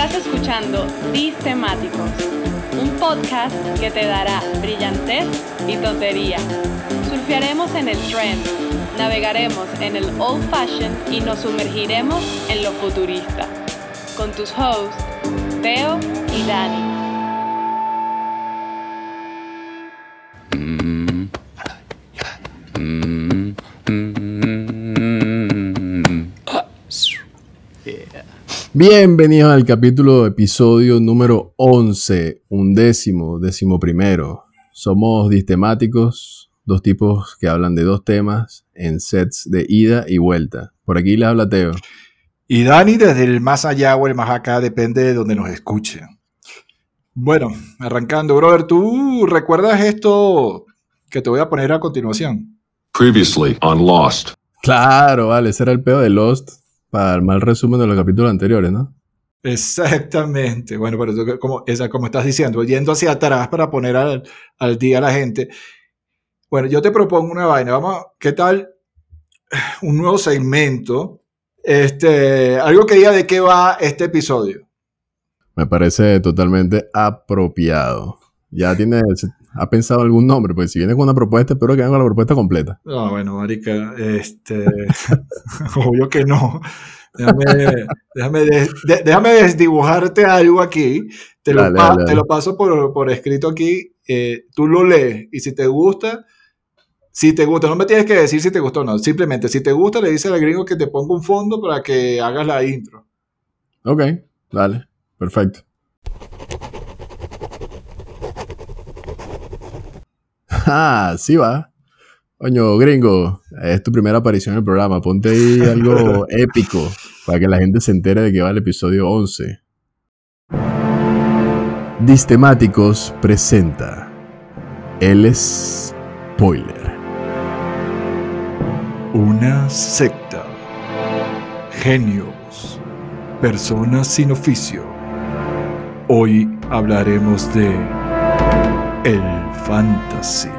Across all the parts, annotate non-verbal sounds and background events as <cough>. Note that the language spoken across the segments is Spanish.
Estás escuchando Temáticos, un podcast que te dará brillantez y tontería. Surfearemos en el trend, navegaremos en el old fashion y nos sumergiremos en lo futurista. Con tus hosts, Teo y Dani. Bienvenidos al capítulo, episodio número 11, undécimo, décimo primero. Somos distemáticos, dos tipos que hablan de dos temas en sets de ida y vuelta. Por aquí les habla Teo. Y Dani desde el más allá o el más acá, depende de donde nos escuchen. Bueno, arrancando, brother, ¿tú recuerdas esto que te voy a poner a continuación? Previously on Lost. Claro, vale, ese era el pedo de Lost para el mal resumen de los capítulos anteriores, ¿no? Exactamente. Bueno, pero como, esa, como estás diciendo, yendo hacia atrás para poner al, al, día a la gente. Bueno, yo te propongo una vaina. Vamos, ¿qué tal? Un nuevo segmento. Este, algo que diga de qué va este episodio. Me parece totalmente apropiado. Ya tiene, ha pensado algún nombre, pues si viene con una propuesta, espero que haga la propuesta completa. No, bueno, marica, este, <laughs> obvio que no. Déjame, déjame, déjame desdibujarte algo aquí. Te lo, Te lo paso por, por escrito aquí. Eh, tú lo lees y si te gusta, si te gusta, no me tienes que decir si te gustó o no. Simplemente, si te gusta, le dices al gringo que te ponga un fondo para que hagas la intro. Ok, dale, perfecto. <laughs> Ah, sí va. Coño, gringo, es tu primera aparición en el programa. Ponte ahí <laughs> algo épico para que la gente se entere de que va el episodio 11. Distemáticos presenta El Spoiler. Una secta. Genios. Personas sin oficio. Hoy hablaremos de el fantasy.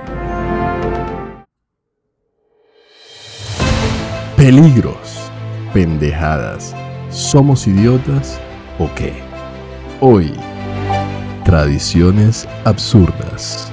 Peligros, pendejadas, ¿somos idiotas o qué? Hoy, tradiciones absurdas.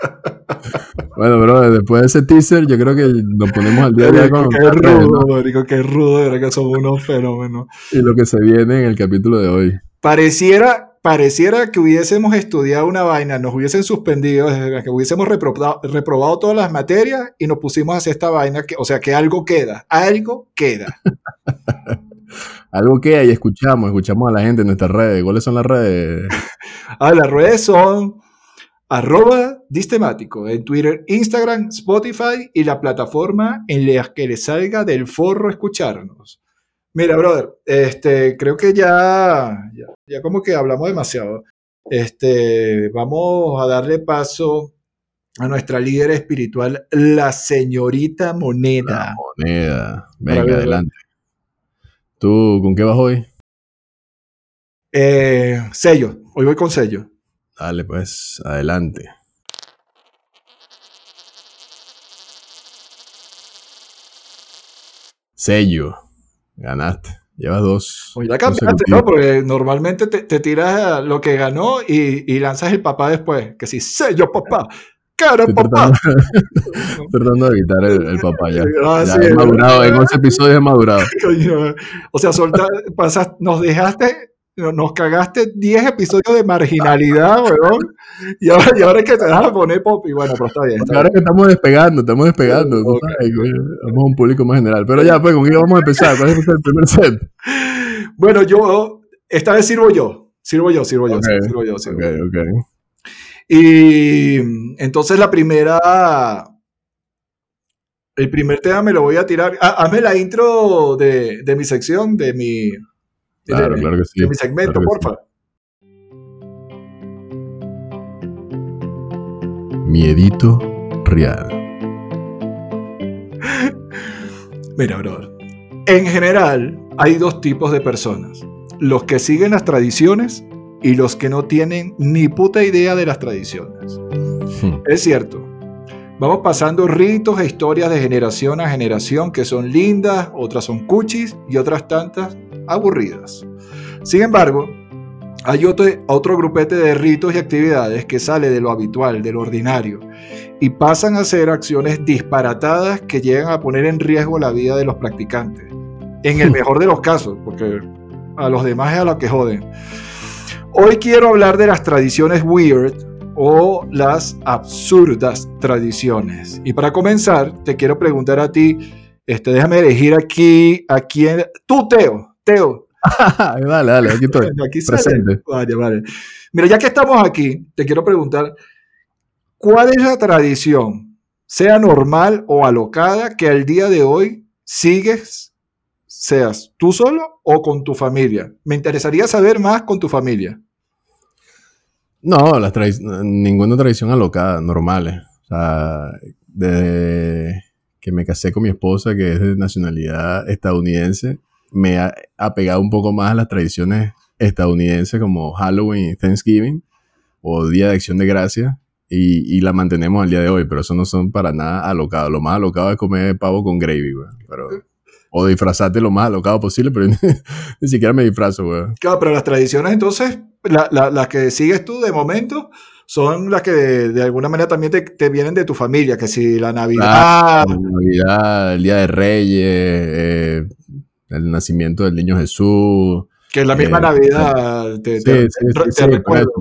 <laughs> Bueno, bro, después de ese teaser, yo creo que nos ponemos al día de día con. Qué rudo, qué rudo, de verdad que somos unos fenómenos. Y lo que se viene en el capítulo de hoy. Pareciera pareciera que hubiésemos estudiado una vaina, nos hubiesen suspendido, que hubiésemos reprobado, todas las materias y nos pusimos a hacer esta vaina, que, o sea, que algo queda, algo queda. <laughs> algo queda y escuchamos, escuchamos a la gente en nuestras redes. ¿Cuáles son las redes? <laughs> ah, las redes son arroba distemático en Twitter, Instagram, Spotify y la plataforma en la que les salga del forro escucharnos. Mira, brother, este, creo que ya, ya, como que hablamos demasiado. Este, vamos a darle paso a nuestra líder espiritual, la señorita Moneda. moneda. Venga, adelante. ¿Tú con qué vas hoy? Eh, sello. Hoy voy con sello. Dale, pues, adelante. Sello. Ganaste. Llevas dos. Oye, ya cambiaste, ¿no? Porque normalmente te, tiras lo que ganó y, lanzas el papá después. Que si sello papá. ¡Cara, papá! <laughs> <laughs> Tratando, de evitar el, papá ya. Ah, ya sí, madurado, en 11 episodios he madurado. <laughs> o sea, solta, pasas, nos dejaste nos cagaste 10 episodios de marginalidad, weón. Y ahora, y ahora es que te vas a poner pop. Y bueno, pero está bien. ahora que estamos despegando, estamos despegando. vamos a un público más general. Pero ya, pues, ¿con qué vamos a empezar? ¿Cuál es el primer set? Bueno, yo, esta vez sirvo yo. Sirvo yo, sirvo yo, sirvo yo. Sirvo okay, okay. Y entonces la primera. El primer tema me lo voy a tirar. Ah, hazme la intro de, de mi sección, de mi, Claro, claro que sí. mi segmento, porfa. Miedito real. <laughs> Mira, bro. En general, hay dos tipos de personas. Los que siguen las tradiciones y los que no tienen ni puta idea de las tradiciones. Hmm. Es cierto. Vamos pasando ritos e historias de generación a generación que son lindas, otras son cuchis y otras tantas aburridas. Sin embargo, hay otro, otro grupete de ritos y actividades que sale de lo habitual, de lo ordinario, y pasan a ser acciones disparatadas que llegan a poner en riesgo la vida de los practicantes. En el <laughs> mejor de los casos, porque a los demás es a los que joden. Hoy quiero hablar de las tradiciones weird o las absurdas tradiciones. Y para comenzar, te quiero preguntar a ti, este, déjame elegir aquí a quién. Tú, Teo. Teo. <laughs> dale, dale, aquí estoy. <laughs> Aquí presente. Vale, vale. Mira, ya que estamos aquí, te quiero preguntar, ¿cuál es la tradición, sea normal o alocada, que al día de hoy sigues, seas tú solo o con tu familia? Me interesaría saber más con tu familia. No, las ninguna tradición alocada, normales. O sea, desde que me casé con mi esposa, que es de nacionalidad estadounidense, me ha apegado un poco más a las tradiciones estadounidenses como Halloween y Thanksgiving o Día de Acción de Gracia y, la mantenemos al día de hoy, pero eso no son para nada alocados. Lo más alocado es comer pavo con gravy, güey. Pero, o disfrazarte lo más alocado posible, pero <laughs> ni, siquiera me disfrazo, güey. Claro, pero las tradiciones entonces, las que sigues tú de momento, son las que de, alguna manera también te, vienen de tu familia, que si la Navidad... la Navidad, el Día de Reyes, eh, el nacimiento del niño Jesús. Que es la misma eh, Navidad. Te, sí, sí, recuerdo,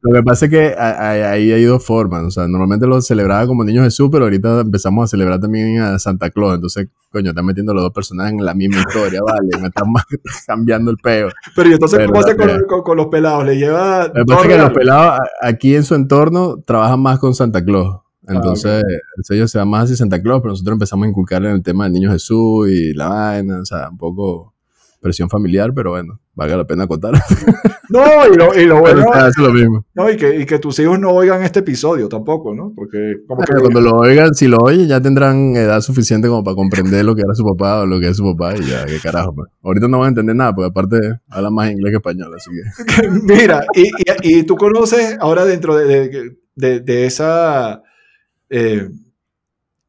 lo que pasa es que ahí hay dos formas. O sea, normalmente lo celebraba como niño Jesús, pero ahorita empezamos a celebrar también a Santa Claus. Entonces, coño, están metiendo los dos personajes en la misma historia, <laughs> vale. Me están <laughs> cambiando el peo. Pero y entonces, ¿cómo hace con, con, los pelados? ¿Le lleva.? Lo que pasa es que los pelados aquí en su entorno trabajan más con Santa Claus. Entonces, ellos se van más hacia Santa Claus, pero nosotros empezamos a inculcar en el tema del niño Jesús y la vaina, o sea, un poco presión familiar, pero bueno, valga la pena contar. <laughs> No, y lo, y lo bueno. es lo mismo. No, y que, y que, tus hijos no oigan este episodio tampoco, ¿no? Porque como que... cuando lo oigan, si lo oyen, ya tendrán edad suficiente como para comprender lo que era su papá o lo que es su papá y ya, qué carajo. Pues. Ahorita no van a entender nada, porque aparte habla más inglés que español, así que. <laughs> Mira, y, y, y, tú conoces ahora dentro de, de, de esa eh,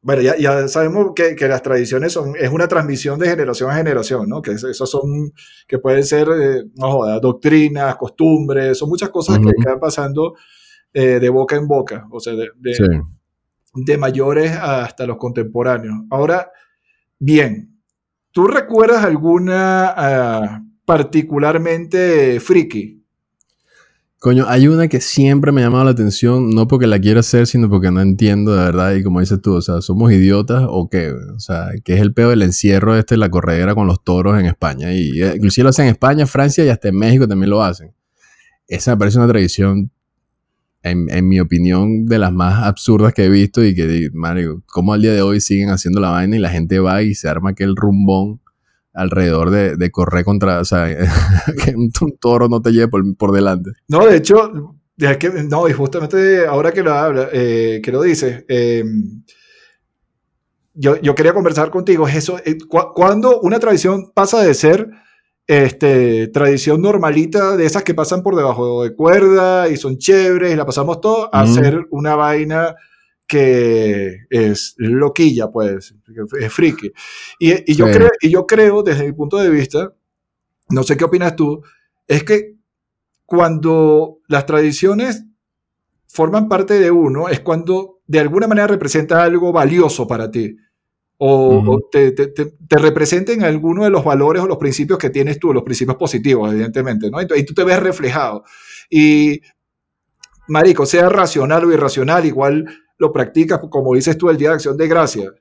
bueno, ya, sabemos que, las tradiciones son, es una transmisión de generación a generación, ¿no? Que esos son, que pueden ser, eh, no doctrinas, costumbres, son muchas cosas que quedan pasando eh, de boca en boca, o sea, de, de, mayores hasta los contemporáneos. Ahora, bien, ¿tú recuerdas alguna ah, particularmente friki Coño, hay una que siempre me ha llamado la atención, no porque la quiera hacer, sino porque no entiendo de verdad. Y como dices tú, o sea, ¿somos idiotas o qué? O sea, que es el peor del encierro este, la corredera con los toros en España. Y eh, inclusive lo hacen en España, Francia y hasta en México también lo hacen. Esa me parece una tradición, en, mi opinión, de las más absurdas que he visto y que, Mario, como al día de hoy siguen haciendo la vaina y la gente va y se arma aquel rumbón alrededor de, correr contra, o sea, <laughs> que un, toro no te lleve por, delante. No, de hecho, que, no, y justamente ahora que lo habla, eh, que lo dices, em, yo, yo, quería conversar contigo, es eso, eh, cuando una tradición pasa de ser este, tradición normalita, de esas que pasan por debajo de cuerda y son chéveres y la pasamos todo, a ser una vaina que es loquilla, pues, es friki. Y, yo creo, y yo creo, desde mi punto de vista, no sé qué opinas tú, es que cuando las tradiciones forman parte de uno, es cuando de alguna manera representa algo valioso para ti. O, te, te, te, representen alguno de los valores o los principios que tienes tú, los principios positivos, evidentemente, ¿no? Y tú te ves reflejado. Y, marico, sea racional o irracional, igual lo practicas, como dices tú, el Día de Acción de Gracia.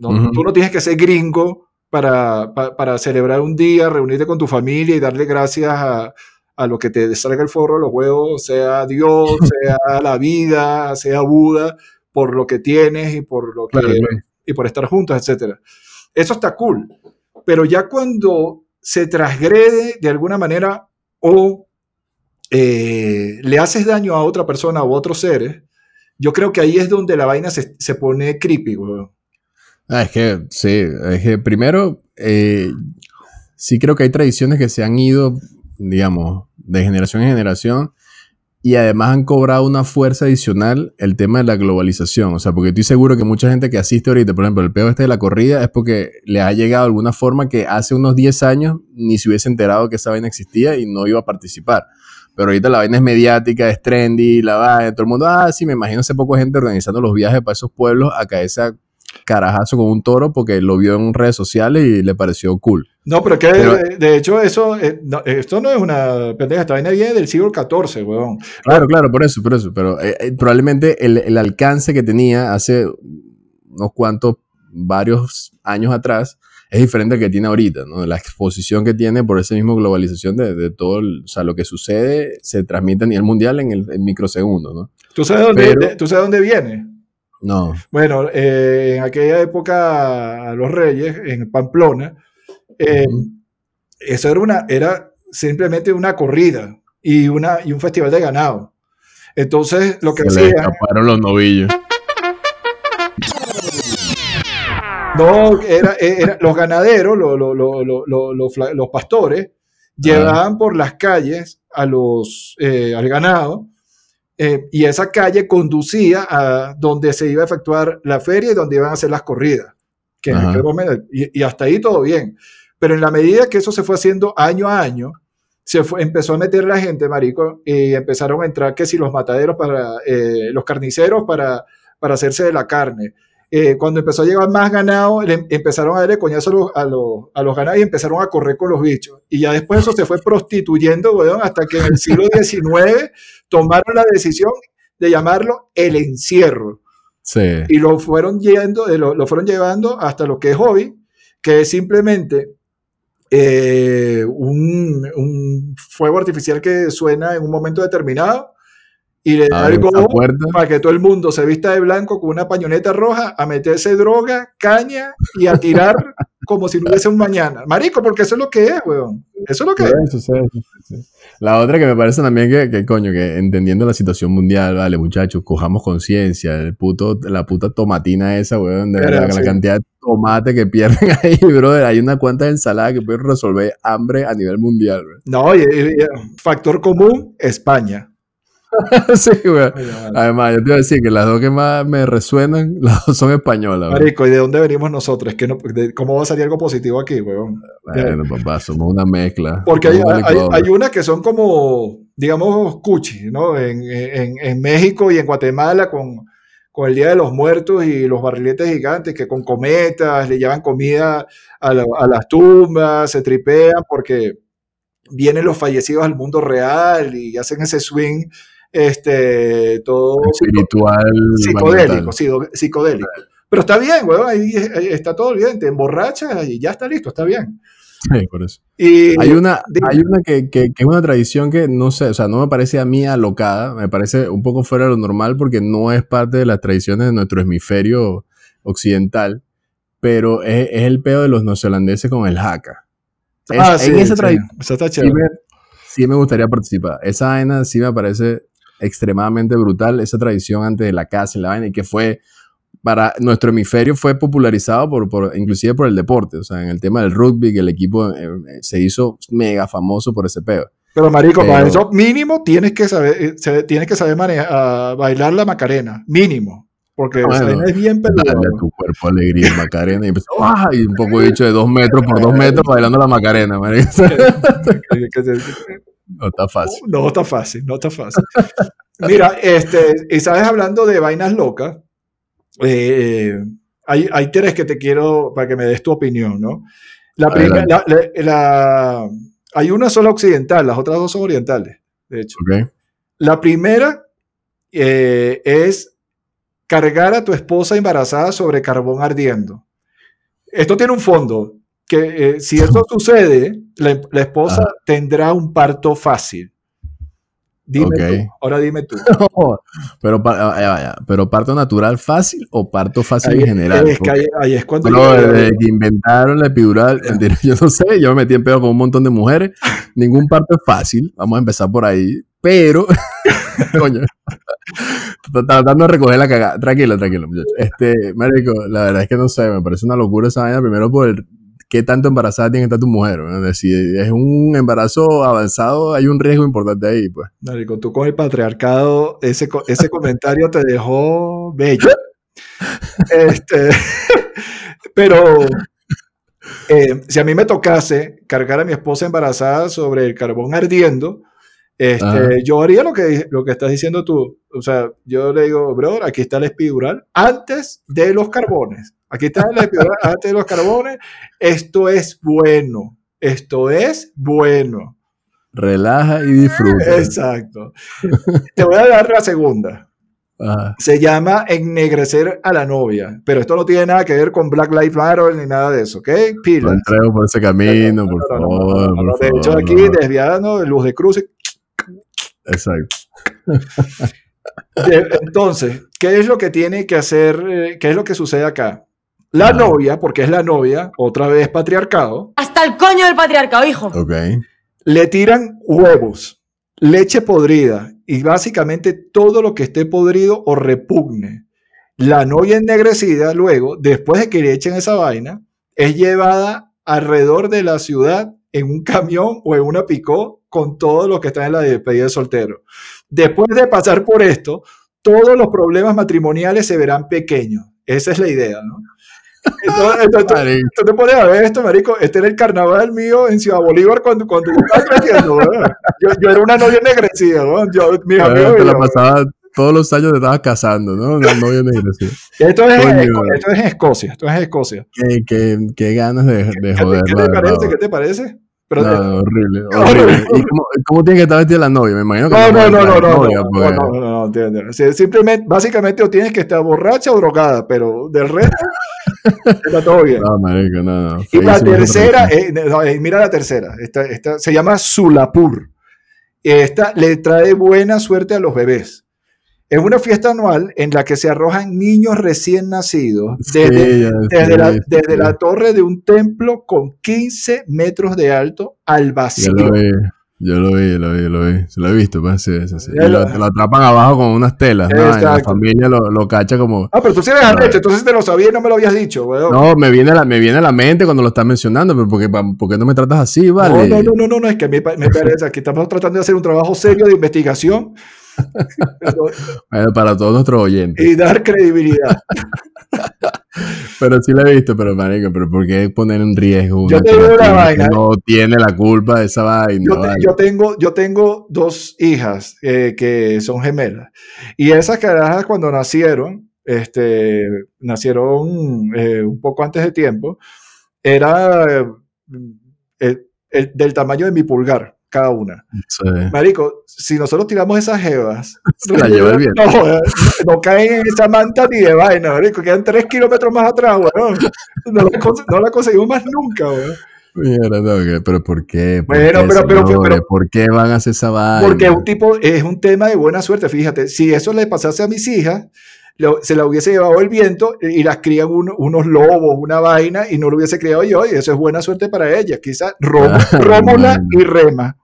Tú no tienes que ser gringo para, para, celebrar un día, reunirte con tu familia y darle gracias a, a lo que te salga el forro de los huevos, sea Dios, <laughs> sea la vida, sea Buda, por lo que tienes y por lo que y por estar juntos, etc. Eso está cool. Pero ya cuando se transgrede de alguna manera o eh, le haces daño a otra persona o a otros seres, yo creo que ahí es donde la vaina se, se pone creepy, güey. Ah, es que, sí, es que primero, eh, sí creo que hay tradiciones que se han ido, digamos, de generación en generación y además han cobrado una fuerza adicional el tema de la globalización. O sea, porque estoy seguro que mucha gente que asiste ahorita, por ejemplo, el peor este de la corrida es porque le ha llegado de alguna forma que hace unos 10 años ni se hubiese enterado que esa vaina existía y no iba a participar. Pero ahorita la vaina es mediática, es trendy, la vaina, todo el mundo, ah, sí, me imagino hace poco gente organizando los viajes para esos pueblos a caerse a carajazo con un toro porque lo vio en redes sociales y le pareció cool. No, pero que de, de hecho eso, eh, no, esto no es una pendeja, esta vaina viene del siglo XIV, weón. Claro, claro, por eso, por eso. Pero eh, eh, probablemente el, el alcance que tenía hace unos cuantos, varios años atrás, es diferente al que tiene ahorita, ¿no? La exposición que tiene por esa misma globalización de, de todo, el- o sea, lo que sucede se transmite a nivel mundial en el en microsegundo, ¿no? ¿Tú sabes dónde, Pero- de- ¿tú sabes dónde viene? No. Bueno, eh, en aquella época, los reyes, en Pamplona, eh, eso era, una, era simplemente una corrida y, una, y un festival de ganado. Entonces, lo que Se le hacían, escaparon los novillos. No, era, era- los ganaderos, lo- lo- lo- lo- lo- lo fla- los pastores, llevaban por las calles a los, eh, al ganado eh, y esa calle conducía a donde se iba a efectuar la feria y donde iban a hacer las corridas. Que en Ajá. aquel momento- y, y hasta ahí todo bien. Pero en la medida que eso se fue haciendo año a año, se fue- empezó a meter la gente, marico, y empezaron a entrar que si los mataderos para, eh, los carniceros para, para hacerse de la carne. Eh, cuando empezó a llegar más ganado, le- empezaron a darle coñazo a los, a, los, a los ganados y empezaron a correr con los bichos. Y ya después eso se fue prostituyendo, weón, hasta que en el siglo XIX tomaron la decisión de llamarlo el encierro Sí. y lo fueron, yendo, eh, lo, lo fueron llevando hasta lo que es hobby, que es simplemente eh, un, un fuego artificial que suena en un momento determinado y le da el para que todo el mundo se vista de blanco con una pañoneta roja a meterse droga, caña y a tirar <laughs> como si no hubiese un mañana. Marico, porque eso es lo que es, weón. Eso es lo que es. Eso, sí. La otra que me parece también que, que, coño, que entendiendo la situación mundial, vale, muchachos, cojamos conciencia, el puto, la puta tomatina esa, weón, de Pero, la, la sí. cantidad de tomate que pierden <laughs> ahí, brother, hay una cuanta ensalada que puede resolver hambre a nivel mundial, weón. No, y- y- factor común, España. <laughs> sí, weón. Además, yo te iba a decir que las dos que más me resuenan, <laughs> las dos son españolas. Marico, ¿y de dónde venimos nosotros? Es que no, de- ¿Cómo va a salir algo positivo aquí, weón? Bueno, papá, somos una mezcla. Porque hay, hay unas que son como, digamos, cuchi, ¿no? En, en- en México y en Guatemala con, con el Día de los Muertos y los barriletes gigantes que con cometas le llevan comida a, la- a las tumbas, se tripean porque vienen los fallecidos al mundo real y hacen ese swing este, todo espiritual. psicodélico, mental. sí, psicodélico. Pero está bien, weón, ahí, está todo bien, te emborrachas y ya está listo, está bien. Sí, por eso. Y Hay una, hay una que, que- que es una tradición que no sé, o sea, no me parece a mí alocada, me parece un poco fuera de lo normal porque no es parte de las tradiciones de nuestro hemisferio occidental, pero es, es el pedo de los neozelandeses con el haka. Es- Ah, sí, en esa sí, tradición eso está sí me, sí me gustaría participar. Esa vaina sí me parece extremadamente brutal, esa tradición antes de la casa y la vaina, y que fue para nuestro hemisferio fue popularizado por, por inclusive por el deporte, o sea, en el tema del rugby, que el equipo eh, eh, se hizo mega famoso por ese pedo. Pero marico, para Pero- eso mínimo tienes que saber, eh, tienes que saber manejar, ah, bailar la macarena, mínimo, porque esa Bueno, es bien Dale peluda. a tu cuerpo alegría, Macarena, y empezó, ¡ah! y un poco dicho de dos metros por dos metros bailando la Macarena, marico. <laughs> No está fácil. No está fácil, no está fácil. Mira, este, y sabes, hablando de vainas locas, eh, hay, hay tres que te quiero para que me des tu opinión, ¿no? La primera, la- la- la- hay una sola occidental, las otras dos son orientales, de hecho. La primera eh, es cargar a tu esposa embarazada sobre carbón ardiendo. Esto tiene un fondo, que eh, si eso <laughs> sucede, la, la esposa Ajá. tendrá un parto fácil. Dime tú, ahora dime tú. <laughs> pero, pa- ah, pero parto natural fácil o parto fácil Ahí, en general. es que ahí, ahí es cuando desde que inventaron la epidural, <laughs> yo no sé, yo me metí en pedo con un montón de mujeres. Ningún parto es fácil, vamos a empezar por ahí, pero, coño, tratando de recoger la cagada. Tranquilo, tranquilo, muchachos. Este, marico, la verdad es que no sé, me parece una locura esa vaina, primero por el qué tanto embarazada tiene que estar tu mujer. ¿no? Si es un embarazo avanzado, hay un riesgo importante ahí, pues. Marico, tú con el patriarcado, ese, ese comentario te dejó bello. Este, <laughs> pero eh, si a mí me tocase cargar a mi esposa embarazada sobre el carbón ardiendo, este, yo haría lo que, lo que estás diciendo tú. O sea, yo le digo, brother, aquí está el espidural antes de los carbones. Aquí está el <laughs> antes de los carbones. Esto es bueno. Esto es bueno. Relaja y disfruta. Exacto. Te voy a dar la segunda. Ajá. Se llama ennegrecer a la novia, pero esto no tiene nada que ver con Black Lives Matter ni nada de eso, ¿ok? No Pilas. entremos por ese camino, por No, no, no, favor. no, no, no. por De hecho, aquí no. desviando de luz de cruce. Exacto. Entonces, ¿qué es lo que tiene que hacer? eh, ¿Qué es lo que sucede acá? La Ah. novia, porque es la novia, otra vez patriarcado, Hasta el coño del patriarcado, hijo. Ok. le tiran huevos, leche podrida y básicamente todo lo que esté podrido o repugne. La novia ennegrecida luego, después de que le echen esa vaina, es llevada alrededor de la ciudad en un camión o en una picó con todo lo que está en la despedida de soltero. Después de pasar por esto, todos los problemas matrimoniales se verán pequeños. Esa es la idea, ¿no? Entonces, entonces, tú te pones a ver esto, marico. Este era el carnaval mío en Ciudad Bolívar cuando, cuando yo estaba creciendo. Yo, yo era una novia ennegrecida, ¿no? Yo, mis amigos. te y la yo, pasaba todos los años te estabas casando, ¿no? Una novia esto, es, Coño. Esto es en Escocia, esto es en Escocia. Qué, qué, qué ganas de, de ¿Qué, joder. qué te parece? ¿Qué te parece? Pero, No, <laughs> horrible, No, horrible. no. ¿Y cómo, cómo tiene que estar vestida la novia? Me imagino que no, no, no, no, no, no, novia, no, porque- no, no, no, entiendo. O sea, Simplemente, básicamente, o tienes que estar borracha o drogada, pero del resto, está todo bien. No, marico, no, no. Y la tercera, eh, eh, mira la tercera, esta, esta se llama Sulapur. Esta le trae buena suerte a los bebés. Es una fiesta anual en la que se arrojan niños recién nacidos desde, Sí, ya, desde sí, la, sí, desde la torre de un templo con 15 metros de alto al vacío. Yo lo vi, yo lo vi, yo lo vi. Se lo he visto, pues, sí, sí, sí. Y lo, atrapan abajo con unas telas, ¿no? Y la familia lo, lo cacha como... Ah, pero tú sí eres arrecho, entonces te lo sabía y no me lo habías dicho, weón. No, me viene, a la, me viene a la mente cuando lo estás mencionando, pero ¿por qué, por qué no me tratas así, vale? No, no, no, no, no, no, es que me, me parece que estamos tratando de hacer un trabajo serio de investigación pero- <laughs> Bueno, para todos nuestros oyentes. y dar credibilidad. <laughs> Pero sí lo he visto, pero marico, pero ¿por qué poner en riesgo Yo una te digo una vaina. que no tiene la culpa de esa vaina? Yo, te- yo tengo, yo tengo dos hijas eh, que son gemelas. Y esas carajas cuando nacieron, este, nacieron eh, un poco antes de tiempo, era eh, el- del tamaño de mi pulgar cada una. Sí. Marico, si nosotros tiramos esas jevas, <laughs> la lleva <laughs> no, no caen en esa manta ni de vaina, marico, quedan tres kilómetros más atrás, weón. No la, cons- no la conseguimos más nunca, weón. No, pero ¿por qué? ¿Por Bueno, qué, pero- pero- señores? pero- ¿Por qué van a hacer esa vaina? Porque un tipo, es un tema de buena suerte, fíjate, si eso le pasase a mis hijas, lo- se la hubiese llevado el viento y las crían uno- unos lobos, una vaina, y no lo hubiese criado yo, y eso es buena suerte para ellas, quizás Róm- Ah, Rómula y Rema.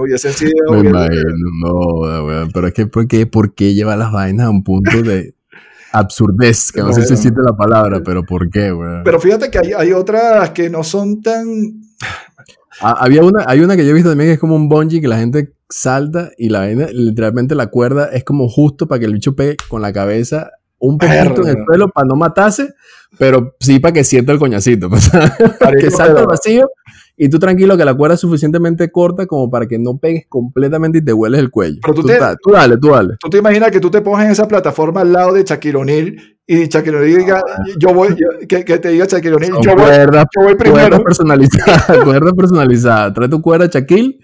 Hubiesen sido, Me imagino, no, weón. Pero es que, ¿por qué, ¿por qué lleva las vainas a un punto de absurdez? Que no sé si existe la palabra, pero ¿por qué, weón? Pero fíjate que hay, hay otras que no son tan... Ah, había una, hay una que yo he visto también que es como un bungee que la gente salta y la vaina, literalmente la cuerda es como justo para que el bicho pegue con la cabeza un poquito en el suelo para no matarse, pero sí para que sienta el coñacito. <laughs> que salta al vacío y tú tranquilo que la cuerda es suficientemente corta como para que no pegues completamente y te hueles el cuello. Pero tú tú, te- tú dale, tú dale. ¿Tú te imaginas que tú te pones en esa plataforma al lado de Shaquille O'Neal y Shaquille O'Neal diga, yo voy, yo- que, que te diga Shaquille O'Neal, yo voy, cuerdas, yo voy primero. cuerdas personalizadas, <laughs> cuerdas personalizadas. Trae tu cuerda, Shaquille,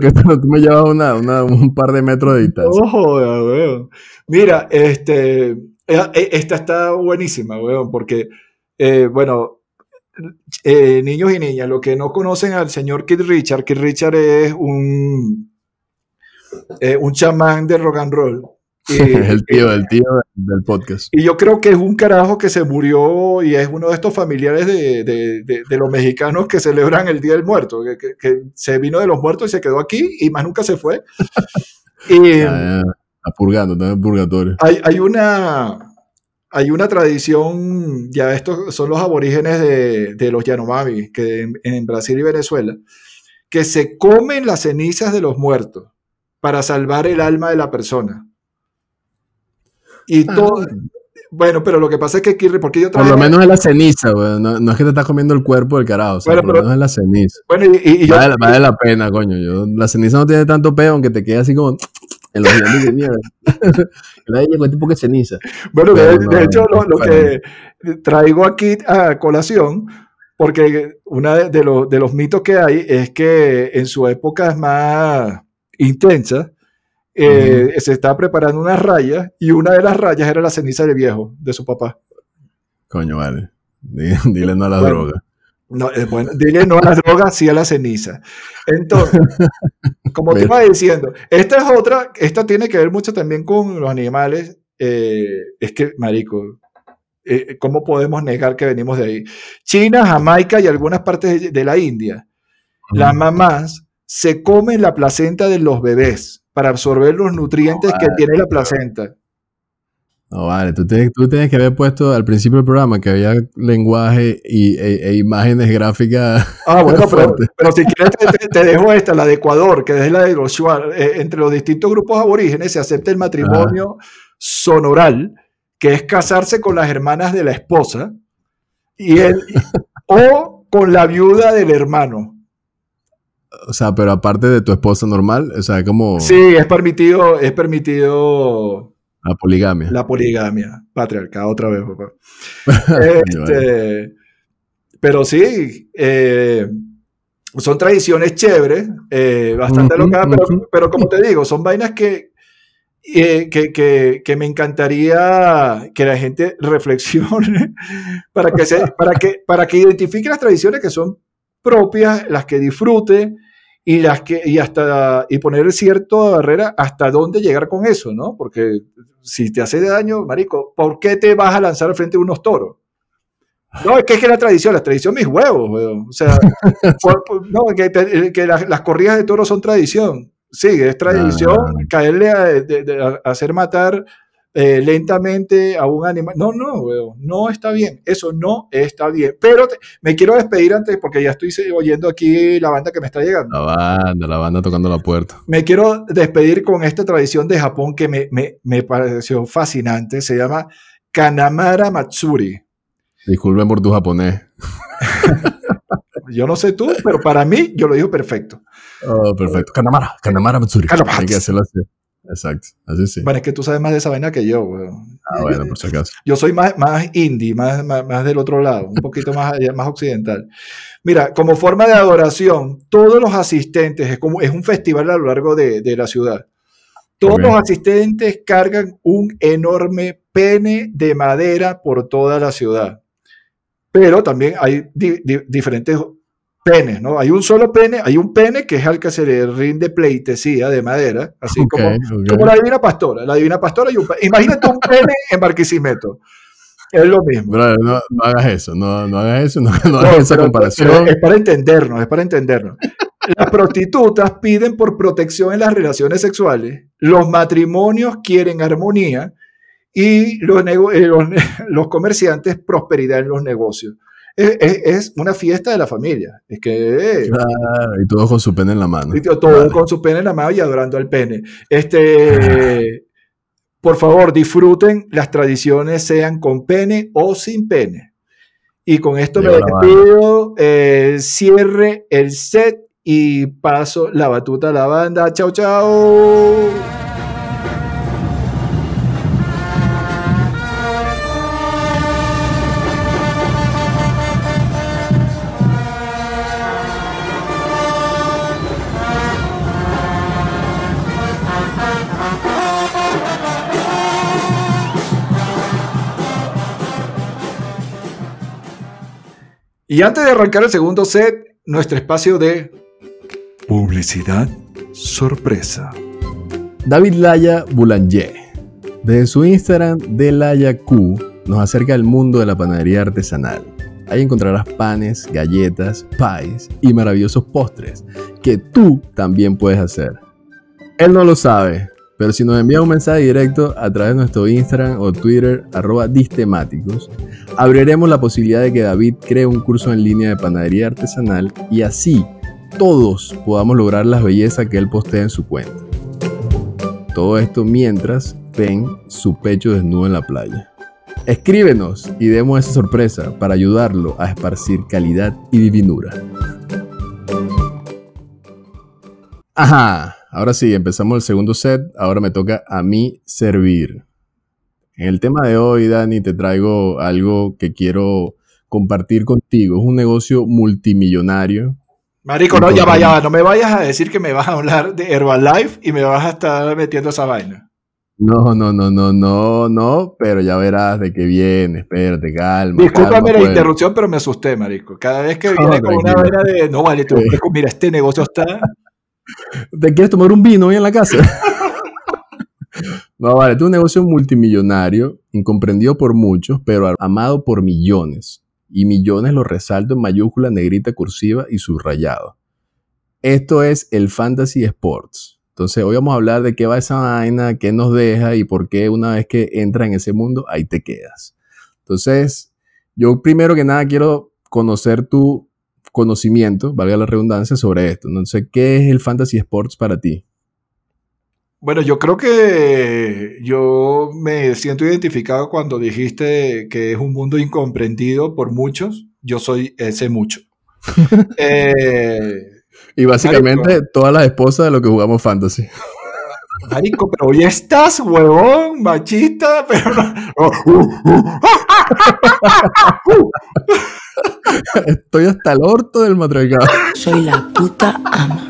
que <laughs> tú me llevas una, una- un par de metros de distancia. No joda, weón. Mira, este, eh, eh, esta está buenísima, weón, porque, eh, bueno, eh, niños y niñas, los que no conocen al señor Kid Richard, Kid Richard es un, eh, un chamán de rock and roll. <laughs> Y- Es el tío, el tío del podcast. Y yo creo que es un carajo que se murió y es uno de estos familiares de, de- de- de los mexicanos que celebran el Día del Muerto, que, que- que se vino de los muertos y se quedó aquí y más nunca se fue. <laughs> Y Ya, ya, Está purgando, está en el purgatorio. hay, hay una, hay una tradición, ya estos son los aborígenes de, de los Yanomami, que en, en Brasil y Venezuela, que se comen las cenizas de los muertos para salvar el alma de la persona. Y Ah. todo, bueno, pero lo que pasa es que aquí, porque yo Por lo menos es la ceniza, weón. No, no es que te estás comiendo el cuerpo del carajo. O sea, Bueno, por lo menos es la ceniza. bueno, y, y- y yo, Vale, vale la pena, coño. Yo, la ceniza no tiene tanto peo, aunque te quede así como en los dientes de mierda. <laughs> Le llegó poco de ceniza. Bueno, de, Pero de no, hecho, lo, no lo fue que traigo aquí a colación, porque uno de, de los, de los mitos que hay es que en su época más intensa, eh, se estaba preparando unas rayas y una de las rayas era la ceniza del viejo, de su papá. Coño, vale. Dile, dile no a las Bueno. drogas. No, eh, bueno, dile no a la droga, sí a la ceniza. Entonces, <laughs> como te iba diciendo, esta es otra, esta tiene que ver mucho también con los animales. eh, es que, marico, eh, ¿cómo podemos negar que venimos de ahí? China, Jamaica y algunas partes de, de la India, las mamás se comen la placenta de los bebés para absorber los nutrientes que tiene la placenta. No, vale. Tú tienes, tú tienes que haber puesto al principio del programa que había lenguaje y, e, e imágenes gráficas. Ah, bueno, <laughs> pero, pero si quieres te, dejo esta, la de Ecuador, que es la de los. Eh, entre los distintos grupos aborígenes se acepta el matrimonio sonoral, que es casarse con las hermanas de la esposa, y el, o con la viuda del hermano. O sea, pero aparte de tu esposa normal, o sea, como Sí, es permitido, es permitido la poligamia. la poligamia, patriarcado otra vez, papá. <laughs> Este, pero sí, eh, son tradiciones chéveres, eh, bastante pero, ujú. pero como te digo, son vainas que, eh, que, que- que me encantaría que la gente <laughs> reflexione para que, se, para, que, para que identifique las tradiciones que son propias, las que disfrute y las que y hasta y poner cierta barrera hasta dónde llegar con eso, ¿no? Porque si te hace daño, marico, ¿por qué te vas a lanzar frente de unos toros? No, es que es que la tradición, la tradición mis huevos, weón. O sea, <laughs> por- por- no, que, las, las corridas de toros son tradición. Sí, es tradición no. caerle a, de- de- a hacer matar eh, lentamente a un animal. No, no, weón, no está bien. Eso no está bien. Pero te- me quiero despedir antes porque ya estoy oyendo aquí la banda que me está llegando. La banda, la banda tocando la puerta. Me quiero despedir con esta tradición de Japón que me, me, me pareció fascinante. Se llama Kanamara Matsuri. Disculpen por tu japonés. <laughs> Yo no sé tú, pero para mí yo lo digo perfecto. Oh, perfecto. Kanamara, Kanamara Matsuri. Kanamara. Hay que hacerlo así. Exacto. Así sí. Bueno, es que tú sabes más de esa vaina que yo, weón. Ah, bueno, por si acaso. <laughs> Yo soy más, más indie, más, más, más del otro lado, un poquito más, más occidental. Mira, como forma de adoración, todos los asistentes, es, como, es un festival a lo largo de, de la ciudad, todos los asistentes cargan un enorme pene de madera por toda la ciudad. Pero también hay di- di- diferentes penes, ¿no? Hay un solo pene, hay un pene que es al que se le rinde pleitesía de madera, así como, como la Divina Pastora. La Divina Pastora y un Imagínate un pene en Barquisimeto. Es lo mismo. No, no hagas eso, no, no hagas eso, no, hagas esa pero- comparación. pero es para entendernos, es para entendernos. Las prostitutas piden por protección en las relaciones sexuales, los matrimonios quieren armonía y los, eh, los, <laughs> los comerciantes prosperidad en los negocios. Es, una fiesta de la familia. Es que eh, y todos con su pene en la mano. y todo con su pene en la mano y adorando al pene. Este, <laughs> por favor, disfruten las tradiciones, sean con pene o sin pene. Y con esto me despido, eh, cierre el set y paso la batuta a la banda. Chao, chao. Y antes de arrancar el segundo set, nuestro espacio de publicidad sorpresa. David Laya Boulanger. Desde su Instagram de Laya Q nos acerca al mundo de la panadería artesanal. Ahí encontrarás panes, galletas, pies y maravillosos postres que tú también puedes hacer. Él no lo sabe, Pero si nos envía un mensaje directo a través de nuestro Instagram o Twitter, arroba distemáticos, abriremos la posibilidad de que David cree un curso en línea de panadería artesanal y así todos podamos lograr las bellezas que él postea en su cuenta. Todo esto mientras ven su pecho desnudo en la playa. Escríbenos y demos esa sorpresa para ayudarlo a esparcir calidad y divinura. Ajá, ahora sí, empezamos el segundo set. Ahora me toca a mí servir. En el tema de hoy, Dani, te traigo algo que quiero compartir contigo. Es un negocio multimillonario. Marico, no, ya vaya, no me vayas a decir que me vas a hablar de Herbalife y me vas a estar metiendo esa vaina. No, no, no, no, no, no, pero ya verás de qué viene, espérate, calma. Discúlpame la pues. interrupción, pero me asusté, marico. Cada vez que No, viene con una vaina de, no vale, ofrezco, mira, este negocio está... ¿Te quieres tomar un vino hoy en la casa? no, vale, es un negocio multimillonario, incomprendido por muchos, pero amado por millones. Y millones lo resalto en mayúscula, negrita, cursiva y subrayado. Esto es el Fantasy Sports. Entonces, hoy vamos a hablar de qué va esa vaina, qué nos deja y por qué una vez que entras en ese mundo, ahí te quedas. Entonces, yo primero que nada quiero conocer tu conocimiento, valga la redundancia, sobre esto. Entonces, ¿qué es el Fantasy Sports para ti? Bueno, yo creo que yo me siento identificado cuando dijiste que es un mundo incomprendido por muchos. Yo soy ese mucho. <laughs> Eh, Y básicamente todas las esposas de lo que jugamos Fantasy. marico, pero hoy estás, huevón, machista, pero no. <laughs> <laughs> Estoy hasta el orto del matriarcado. Soy la puta ama.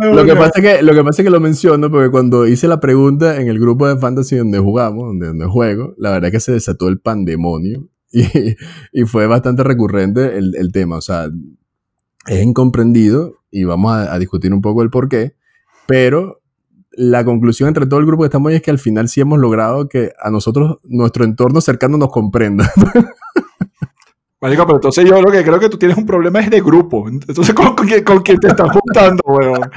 Lo que, pasa es que, lo que pasa es que lo menciono porque cuando hice la pregunta en el grupo de Fantasy donde jugamos, donde, donde juego, la verdad es que se desató el pandemonio <laughs> y, y fue bastante recurrente el, el tema. O sea, es incomprendido y vamos a, a discutir un poco el por qué, pero la conclusión entre todo el grupo que estamos ahí es que al final sí hemos logrado que a nosotros, nuestro entorno cercano nos comprenda. <laughs> Marico, pero entonces yo lo que creo que tú tienes un problema es de grupo. Entonces, ¿con, con quién, con quién te estás juntando, huevón?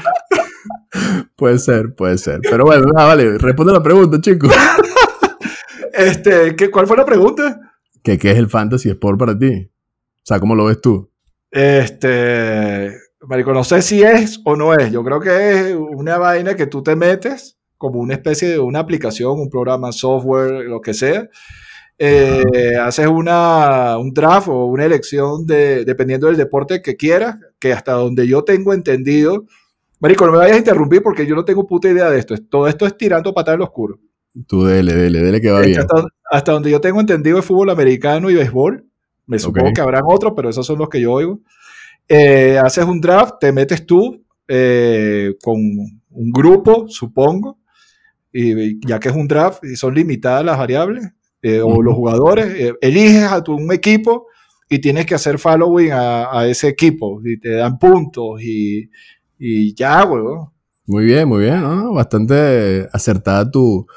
<laughs> puede ser, puede ser. Pero bueno, nada, vale, responde la pregunta, chicos. <laughs> Este, ¿qué, ¿Cuál fue la pregunta? ¿Qué, ¿Qué es el Fantasy Sport para ti? O sea, ¿cómo lo ves tú? Este, marico, no sé si es o no es. Yo creo que es una vaina que tú te metes como una especie de una aplicación, un programa, software, lo que sea. Eh, haces una, un draft o una elección de, dependiendo del deporte que quieras, que hasta donde yo tengo entendido. Marico, no me vayas a interrumpir porque yo no tengo puta idea de esto. Todo esto es tirando patada en lo oscuro. Tú dele, dele, dele que va Este, bien. hasta, hasta donde yo tengo entendido es fútbol americano y béisbol. Me supongo que habrán otros, pero esos son los que yo oigo. Eh, haces un draft, te metes tú eh, con un grupo, supongo, y ya que es un draft y son limitadas las variables eh, o los jugadores, eliges a tu un equipo y tienes que hacer following a, a ese equipo y te dan puntos y, y ya, huevón. Muy bien, muy bien. ¿no? Bastante acertada tu,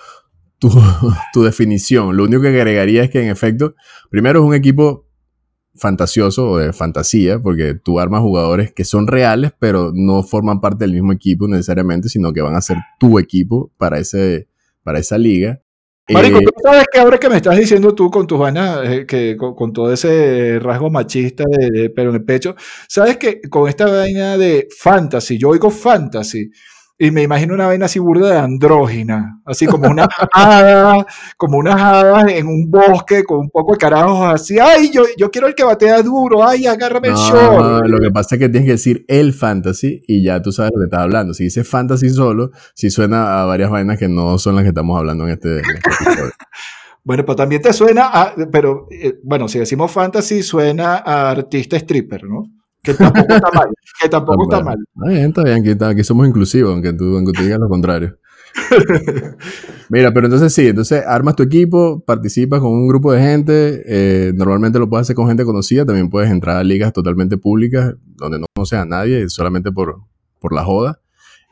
tu, <laughs> tu definición. Lo único que agregaría es que, en efecto, primero es un equipo fantasioso o de fantasía, porque tú armas jugadores que son reales, pero no forman parte del mismo equipo necesariamente, sino que van a ser tu equipo para, ese, para esa liga. Marico, Eh, tú sabes que ahora que me estás diciendo tú con tus vainas, eh, que con, con todo ese rasgo machista de, de pelo en el pecho, sabes que con esta vaina de fantasy, yo oigo fantasy y me imagino una vaina así burda de andrógina, así como una <laughs> hada, como unas hadas en un bosque con un poco de carajos así, ay, yo, yo quiero el que batea duro, ay, agárrame el short. no, lo que pasa es que tienes que decir el fantasy y ya tú sabes lo que estás hablando. Si dices fantasy solo, sí suena a varias vainas que no son las que estamos hablando en este, en este episodio. <laughs> Bueno, pero también te suena a, pero eh, bueno, si decimos fantasy, suena a artista stripper, ¿no? Que tampoco está mal, que tampoco está mal. Está bien, está bien, aquí, aquí somos inclusivos, aunque tú, aunque tú digas lo contrario. <laughs> Mira, pero entonces sí, entonces armas tu equipo, participas con un grupo de gente, eh, normalmente lo puedes hacer con gente conocida, también puedes entrar a ligas totalmente públicas donde no conoces a nadie, solamente por, por la joda,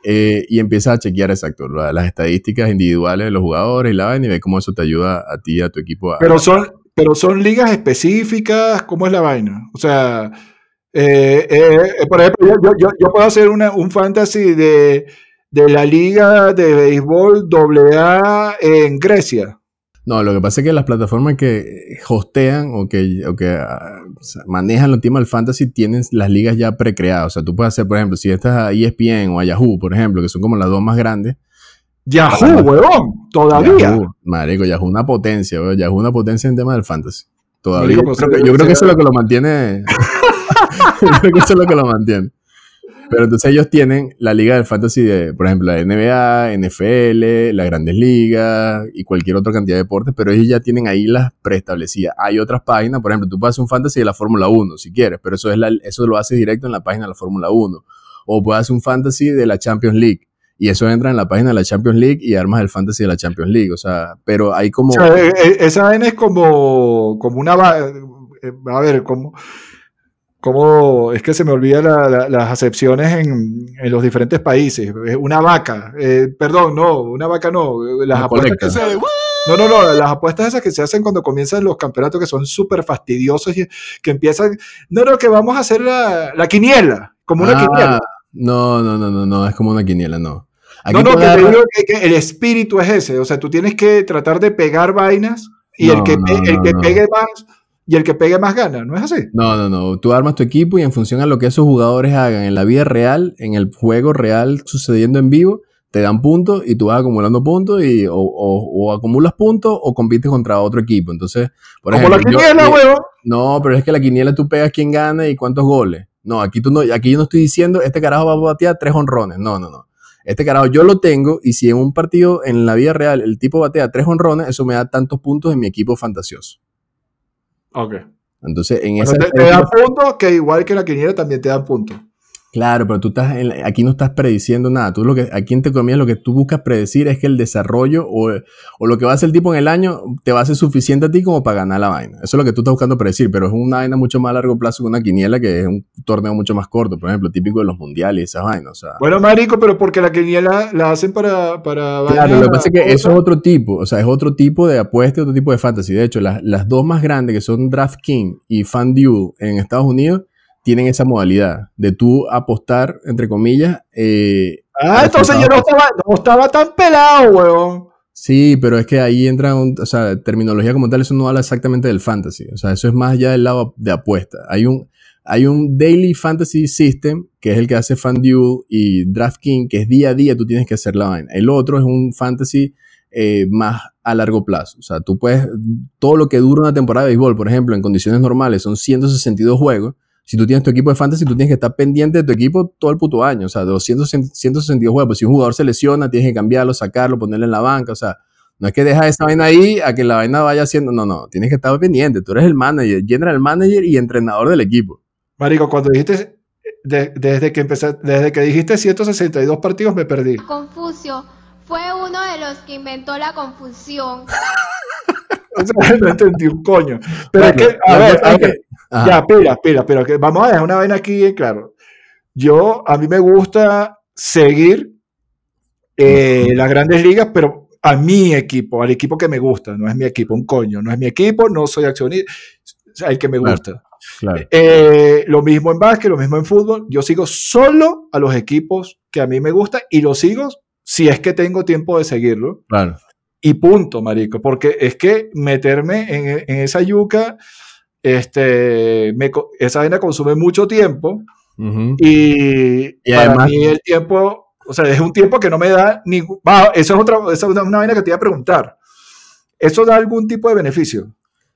eh, y empiezas a chequear exacto la- las estadísticas individuales de los jugadores y la vaina y ves cómo eso te ayuda a ti y a tu equipo a... Pero son, pero son ligas específicas, ¿cómo es la vaina? O sea, eh, eh, eh, por ejemplo, yo, yo- puedo hacer una, un fantasy de, de la liga de béisbol AA en Grecia. No, lo que pasa es que las plataformas que hostean o que, o que ah, o sea, manejan los temas del fantasy tienen las ligas ya precreadas. O sea, tú puedes hacer, por ejemplo, si estás a ESPN o a Yahoo, por ejemplo, que son como las dos más grandes. Yahoo, huevón, todavía. Yahoo, marico, Yahoo una potencia, weón. Yahoo una potencia en tema del fantasy. Todavía. Marico, yo pues, creo que, se- yo creo que se- eso es lo que lo mantiene. <laughs> <laughs> eso es lo que lo mantiene. Pero entonces ellos tienen la liga del fantasy de, por ejemplo, la NBA, NFL, las grandes ligas y cualquier otra cantidad de deportes, pero ellos ya tienen ahí las preestablecidas. Hay otras páginas, por ejemplo, tú puedes hacer un fantasy de la Fórmula 1 si quieres, pero eso, es la- eso lo haces directo en la página de la Fórmula 1. O puedes hacer un fantasy de la Champions League. Y eso entra en la página de la Champions League y armas el fantasy de la Champions League. O sea, pero hay como... O sea, eh, eh, esa vaina es como, como una... eh, A ver, como... como es que se me olvidan la- la- las acepciones en, en los diferentes países. Eh, Una vaca, eh, perdón, no, una vaca no. eh, Las Una apuestas colecta. que se- no, no, no, las apuestas esas que se hacen cuando comienzan los campeonatos que son súper fastidiosos y que empiezan, no, no, que vamos a hacer la, la quiniela, como una Ah, quiniela. No, no, no, no, no, es como una quiniela, no. Aquí No, no, que te digo que, que el espíritu es ese. O sea, tú tienes que tratar de pegar vainas y el No, que, no, el no, que no. pegue más y el que pegue más gana. ¿No es así? No, no, no. Tú armas tu equipo y en función a lo que esos jugadores hagan en la vida real, en el juego real sucediendo en vivo, te dan puntos y tú vas acumulando puntos y o, o- o acumulas puntos o compites contra otro equipo. Entonces, por Como la ejemplo, yo- quiniela, huevo. No, pero es que la quiniela tú pegas quién gana y cuántos goles. No, aquí tú no, aquí yo no estoy diciendo este carajo va a batear tres honrones. No, no, no. Este carajo yo lo tengo y si en un partido en la vida real el tipo batea tres honrones, eso me da tantos puntos en mi equipo fantasioso. Ok. Entonces, en Bueno, esa te, te dan puntos que igual que la quiniela también te dan puntos. Claro, pero tú estás en aquí no estás prediciendo nada. Tú lo que aquí en te comillas lo que tú buscas predecir es que el desarrollo o, o lo que va a hacer el tipo en el año te va a ser suficiente a ti como para ganar la vaina. Eso es lo que tú estás buscando predecir, pero es una vaina mucho más a largo plazo que una quiniela que es un torneo mucho más corto, por ejemplo, típico de los mundiales y esas vainas. O sea, Bueno, marico, pero porque la quiniela la hacen para... para Claro, lo que pasa es que eso es otro tipo, o sea, es otro tipo de apuesta y otro tipo de fantasy. De hecho, las, las dos más grandes, que son DraftKings y FanDuel en Estados Unidos, tienen esa modalidad de tú apostar, entre comillas. eh, Ah, entonces yo no estaba, no estaba tan pelado, huevón. sí, pero es que ahí entra, un- o sea, terminología como tal, eso no habla exactamente del fantasy. O sea, eso es más allá del lado de apuesta. Hay un, hay un Daily Fantasy System, que es el que hace FanDuel y DraftKings, que es día a día, tú tienes que hacer la vaina. El otro es un fantasy eh, más a largo plazo. O sea, tú puedes, todo lo que dura una temporada de béisbol, por ejemplo, en condiciones normales, son 162 juegos. Si tú tienes tu equipo de fantasy, tú tienes que estar pendiente de tu equipo todo el puto año. O sea, de los 100 162 juegos. Pues si un jugador se lesiona, tienes que cambiarlo, sacarlo, ponerlo en la banca. O sea, no es que dejas esa vaina ahí a que la vaina vaya haciendo. No, no. Tienes que estar pendiente. Tú eres el manager, general manager y entrenador del equipo. Marico, cuando dijiste... de- desde, que empecé, desde que dijiste 162 partidos me perdí. Confucio fue uno de los que inventó la confusión. <laughs> O sea, no entendí un coño. Pero Bueno, es que, a ver, ver, que- Ajá. ya, pila, pero que vamos a dejar una vaina aquí bien claro. Yo, a mí me gusta seguir eh, las grandes ligas, pero a mi equipo, al equipo que me gusta, no es mi equipo, un coño, no es mi equipo, no soy accionista, el que me Claro. gusta. Claro. Eh, lo mismo en básquet, lo mismo en fútbol. Yo sigo solo a los equipos que a mí me gustan y los sigo si es que tengo tiempo de seguirlo. Claro. Y punto, marico, porque es que meterme en, en esa yuca, este, me esa vaina consume mucho tiempo Ujú. y, Y para además- mí el tiempo, o sea, es un tiempo que no me da ningún... Ah, eso es otra, esa es una, vaina que te iba a preguntar. ¿Eso da algún tipo de beneficio?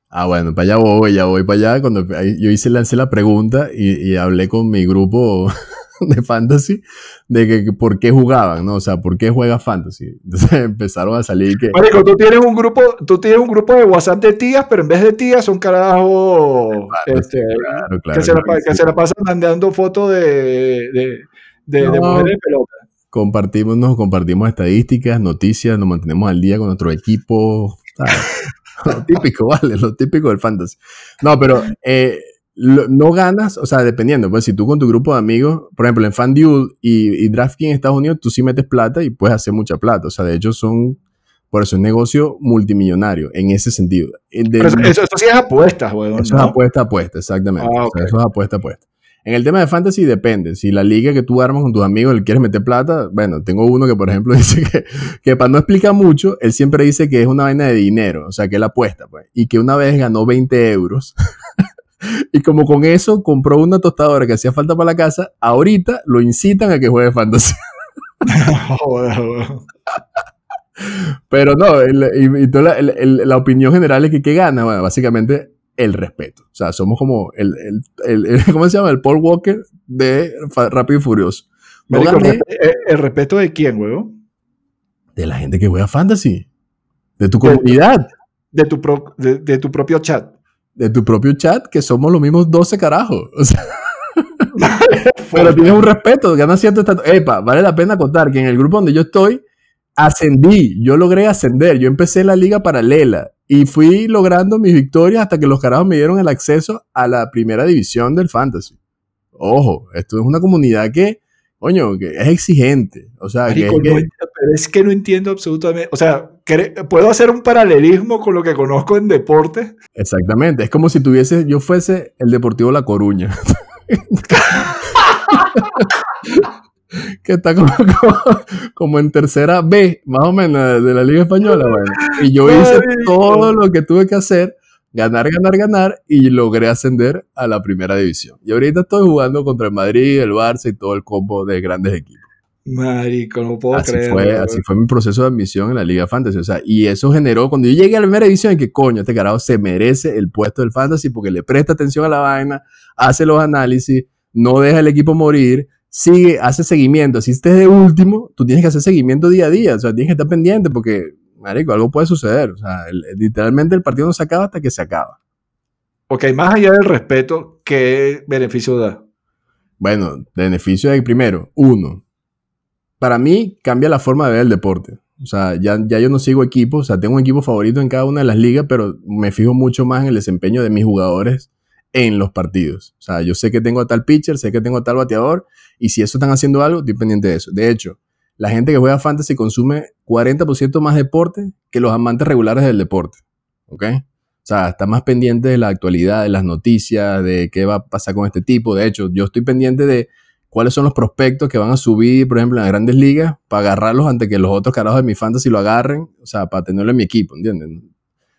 Ah, bueno, para allá voy, ya voy para allá. Cuando yo hice, lancé la pregunta y, y hablé con mi grupo <laughs> de fantasy de que, que por qué jugaban, ¿no? O sea, ¿por qué juegas fantasy? <laughs> Entonces empezaron a salir que... Marico, tú tienes un grupo, tú tienes un grupo de WhatsApp de tías, pero en vez de tías son carajos este, Claro, claro. que, se la, claro que sí. se la pasan mandando fotos de, de, de, de No. mujeres en pelota. Compartimos, nos compartimos estadísticas, noticias, nos mantenemos al día con nuestro equipo. ¿sabes? <laughs> lo típico, vale, lo típico del fantasy. No, pero eh, lo- no ganas, o sea, dependiendo, pues si tú con tu grupo de amigos, por ejemplo, en FanDuel y, y DraftKings en Estados Unidos, tú sí metes plata y puedes hacer mucha plata. O sea, de hecho son, por eso es negocio multimillonario, en ese sentido. Eh, de- Pero eso, eso, sí es apuestas, weón. eso ¿no? es apuesta apuesta, exactamente. Ah, O sea, ok. eso es apuesta apuesta. En el tema de fantasy depende. Si la liga que tú armas con tus amigos le quieres meter plata, bueno, tengo uno que, por ejemplo, <laughs> dice que, que para no explicar mucho, él siempre dice que es una vaina de dinero, o sea, que él apuesta, pues, y que una vez ganó 20 euros. <laughs> y como con eso compró una tostadora que hacía falta para la casa, ahorita lo incitan a que juegue fantasy. <laughs> Pero no, el- y, y toda la, el- el- la opinión general es que ¿qué gana? Bueno, básicamente el respeto. O sea, somos como el, <laughs> ¿cómo se llama? El Paul Walker de Rápido y Furioso. No gané eh, el respeto de quién, weón? de la gente que juega fantasy, de tu comunidad, De tu, pro- de, de tu propio chat. De tu propio chat, que somos los mismos 12 carajos. <laughs> O sea, pero tienes un respeto, ganas cierto estatus. Epa, vale la pena contar que en el grupo donde yo estoy, ascendí, yo logré ascender, yo empecé la liga paralela y fui logrando mis victorias hasta que los carajos me dieron el acceso a la primera división del fantasy. Ojo, esto es una comunidad que, coño, que es exigente. O sea, que, es que- no ent- pero es que no entiendo absolutamente. O sea, puedo hacer un paralelismo con lo que conozco en deporte. exactamente, es como si tuviese, yo fuese el Deportivo La Coruña. <laughs> que está como, como, como en tercera B, más o menos, de la Liga Española. Bueno. Y yo hice todo lo que tuve que hacer, ganar, ganar, ganar, y logré ascender a la primera división. Y ahorita estoy jugando contra el Madrid, el Barça y todo el combo de grandes equipos. Marico, no puedo Así creer. fue, así fue mi proceso de admisión en la Liga Fantasy. O sea, y eso generó, cuando yo llegué a la primera división, que coño, este carajo se merece el puesto del Fantasy porque le presta atención a la vaina, hace los análisis, no deja el equipo morir, sigue, hace seguimiento. Si estés de último, tú tienes que hacer seguimiento día a día. O sea, tienes que estar pendiente porque, marico, algo puede suceder. O sea, el- literalmente el partido no se acaba hasta que se acaba. Ok, más allá del respeto, ¿qué beneficio da? Bueno, beneficio de primero, uno, para mí cambia la forma de ver el deporte. O sea, ya, ya yo no sigo equipos, o sea, tengo un equipo favorito en cada una de las ligas, pero me fijo mucho más en el desempeño de mis jugadores en los partidos. O sea, yo sé que tengo a tal pitcher, sé que tengo a tal bateador, y si eso están haciendo algo, estoy pendiente de eso. De hecho, la gente que juega fantasy consume 40% más deporte que los amantes regulares del deporte. ¿Ok? O sea, está más pendiente de la actualidad, de las noticias, de qué va a pasar con este tipo. De hecho, yo estoy pendiente de cuáles son los prospectos que van a subir, por ejemplo, en las grandes ligas, para agarrarlos antes que los otros carajos de mi fantasy lo agarren, o sea, para tenerlo en mi equipo, ¿entiendes?